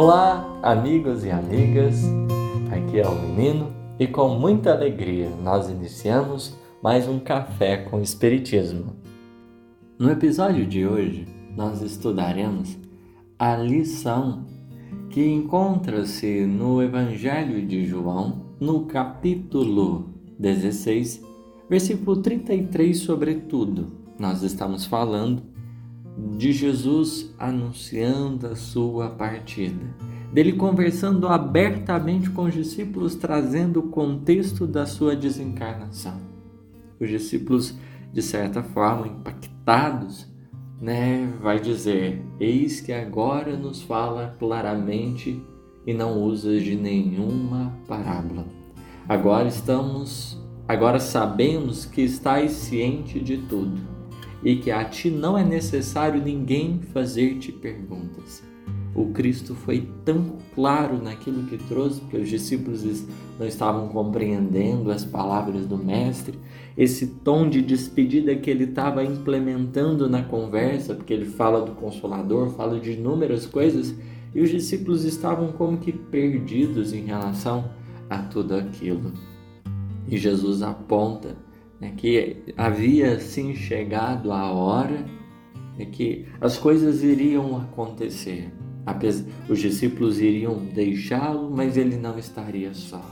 Olá, amigos e amigas. Aqui é o menino e com muita alegria nós iniciamos mais um café com espiritismo. No episódio de hoje, nós estudaremos a lição que encontra-se no Evangelho de João, no capítulo 16, versículo 33, sobretudo. Nós estamos falando de Jesus anunciando a sua partida, dele conversando abertamente com os discípulos, trazendo o contexto da sua desencarnação. Os discípulos, de certa forma, impactados, né, vai dizer: Eis que agora nos fala claramente e não usa de nenhuma parábola. Agora estamos, agora sabemos que estáis ciente de tudo e que a ti não é necessário ninguém fazer-te perguntas. O Cristo foi tão claro naquilo que trouxe, porque os discípulos não estavam compreendendo as palavras do Mestre, esse tom de despedida que ele estava implementando na conversa, porque ele fala do Consolador, fala de inúmeras coisas, e os discípulos estavam como que perdidos em relação a tudo aquilo. E Jesus aponta né, que havia sim chegado a hora de que as coisas iriam acontecer. Os discípulos iriam deixá-lo, mas ele não estaria só.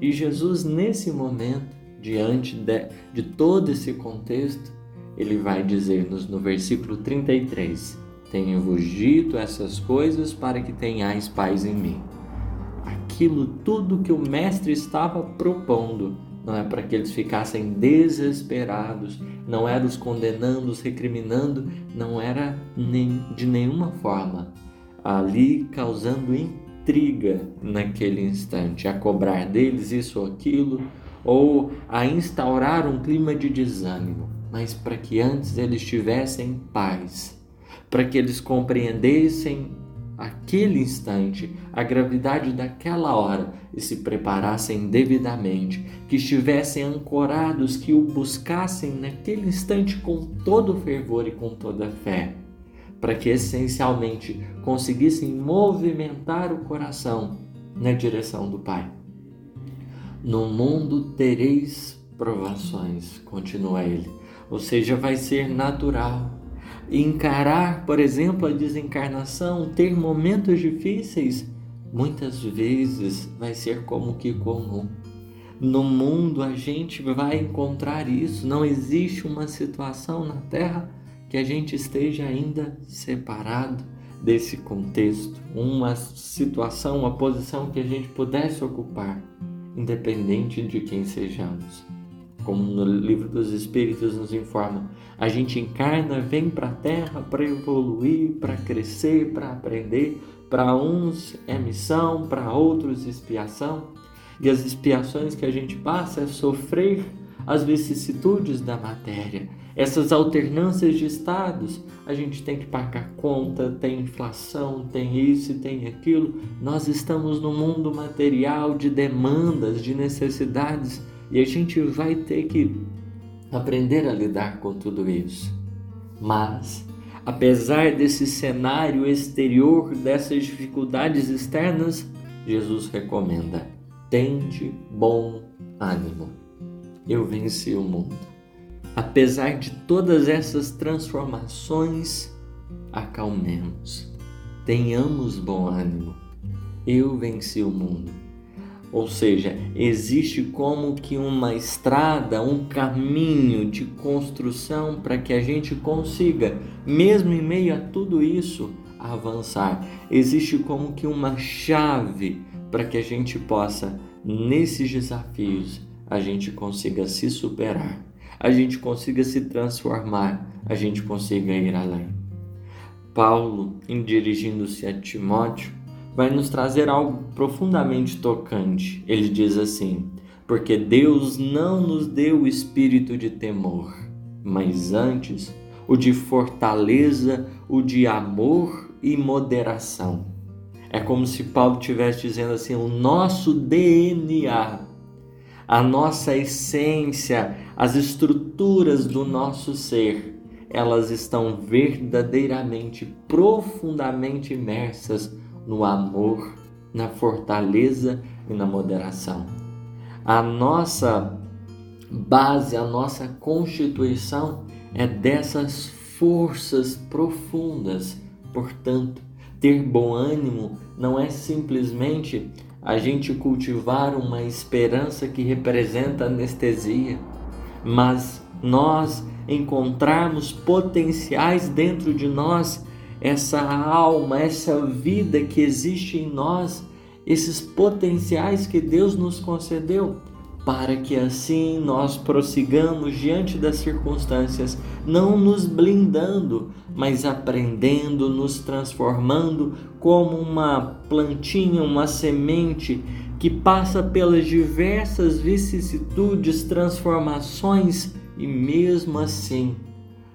E Jesus, nesse momento, diante de, de todo esse contexto, ele vai dizer-nos no versículo 33: Tenho-vos dito essas coisas para que tenhais paz em mim. Aquilo tudo que o Mestre estava propondo não é para que eles ficassem desesperados, não era os condenando, os recriminando, não era nem, de nenhuma forma ali causando intriga naquele instante, a cobrar deles isso ou aquilo, ou a instaurar um clima de desânimo, mas para que antes eles tivessem paz, para que eles compreendessem aquele instante, a gravidade daquela hora e se preparassem devidamente, que estivessem ancorados, que o buscassem naquele instante com todo fervor e com toda fé, para que essencialmente conseguissem movimentar o coração na direção do Pai. No mundo tereis provações, continua ele, ou seja, vai ser natural encarar, por exemplo, a desencarnação, ter momentos difíceis, muitas vezes vai ser como que comum. No mundo a gente vai encontrar isso, não existe uma situação na Terra que a gente esteja ainda separado desse contexto, uma situação, uma posição que a gente pudesse ocupar, independente de quem sejamos como no livro dos Espíritos nos informa, a gente encarna, vem para a Terra para evoluir, para crescer, para aprender. Para uns é missão, para outros expiação. E as expiações que a gente passa é sofrer as vicissitudes da matéria, essas alternâncias de estados. A gente tem que pagar conta, tem inflação, tem isso e tem aquilo. Nós estamos no mundo material de demandas, de necessidades e a gente vai ter que aprender a lidar com tudo isso. Mas, apesar desse cenário exterior, dessas dificuldades externas, Jesus recomenda: tende bom ânimo. Eu venci o mundo. Apesar de todas essas transformações, acalmemos. Tenhamos bom ânimo. Eu venci o mundo. Ou seja, existe como que uma estrada, um caminho de construção para que a gente consiga, mesmo em meio a tudo isso, avançar. Existe como que uma chave para que a gente possa, nesses desafios, a gente consiga se superar, a gente consiga se transformar, a gente consiga ir além. Paulo, em dirigindo-se a Timóteo, vai nos trazer algo profundamente tocante. Ele diz assim: Porque Deus não nos deu o espírito de temor, mas antes o de fortaleza, o de amor e moderação. É como se Paulo estivesse dizendo assim: o nosso DNA, a nossa essência, as estruturas do nosso ser, elas estão verdadeiramente, profundamente imersas no amor, na fortaleza e na moderação. A nossa base, a nossa constituição é dessas forças profundas. Portanto, ter bom ânimo não é simplesmente a gente cultivar uma esperança que representa anestesia, mas nós encontrarmos potenciais dentro de nós, essa alma, essa vida que existe em nós, esses potenciais que Deus nos concedeu para que assim nós prossigamos diante das circunstâncias, não nos blindando, mas aprendendo, nos transformando como uma plantinha, uma semente que passa pelas diversas vicissitudes, transformações e mesmo assim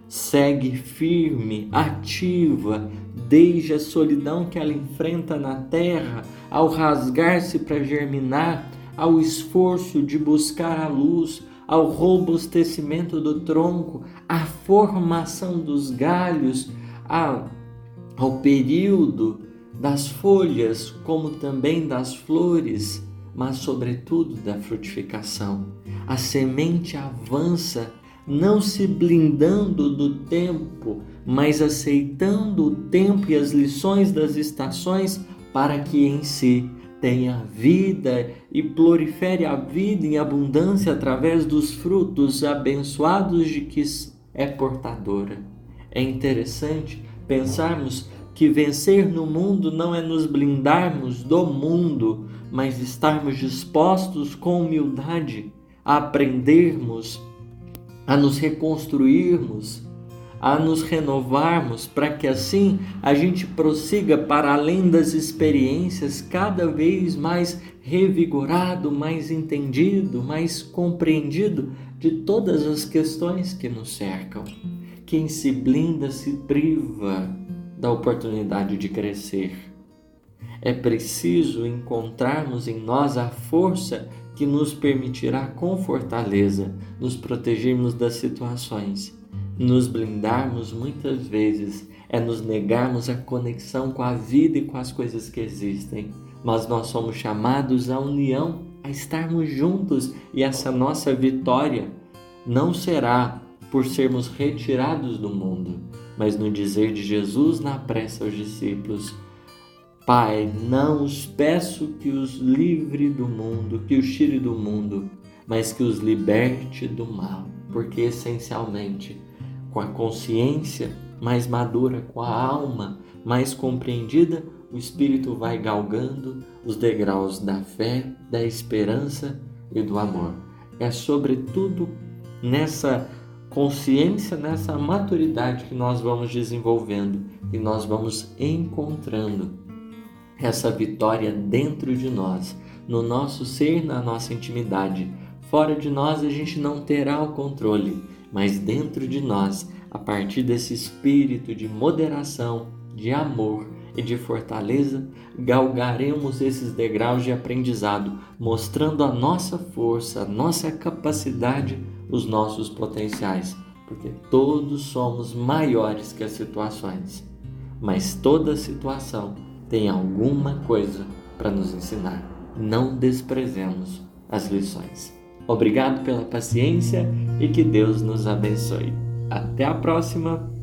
segue firme, ativa, desde a solidão que ela enfrenta na terra, ao rasgar-se para germinar ao esforço de buscar a luz, ao robustecimento do tronco, à formação dos galhos, ao período das folhas, como também das flores, mas, sobretudo, da frutificação. A semente avança, não se blindando do tempo, mas aceitando o tempo e as lições das estações para que em si tenha vida e prolifere a vida em abundância através dos frutos abençoados de que é portadora. É interessante pensarmos que vencer no mundo não é nos blindarmos do mundo, mas estarmos dispostos com humildade a aprendermos, a nos reconstruirmos, a nos renovarmos para que assim a gente prossiga para além das experiências cada vez mais revigorado, mais entendido, mais compreendido de todas as questões que nos cercam. Quem se blinda se priva da oportunidade de crescer. É preciso encontrarmos em nós a força que nos permitirá com fortaleza nos protegermos das situações nos blindarmos muitas vezes é nos negarmos a conexão com a vida e com as coisas que existem, mas nós somos chamados à união, a estarmos juntos e essa nossa vitória não será por sermos retirados do mundo, mas no dizer de Jesus na prece aos discípulos: Pai, não os peço que os livre do mundo, que os tire do mundo, mas que os liberte do mal, porque essencialmente com a consciência mais madura, com a alma mais compreendida, o espírito vai galgando os degraus da fé, da esperança e do amor. É sobretudo nessa consciência, nessa maturidade que nós vamos desenvolvendo e nós vamos encontrando essa vitória dentro de nós, no nosso ser, na nossa intimidade. Fora de nós a gente não terá o controle mas dentro de nós, a partir desse espírito de moderação, de amor e de fortaleza, galgaremos esses degraus de aprendizado, mostrando a nossa força, a nossa capacidade, os nossos potenciais, porque todos somos maiores que as situações, mas toda situação tem alguma coisa para nos ensinar. Não desprezemos as lições. Obrigado pela paciência e que Deus nos abençoe. Até a próxima!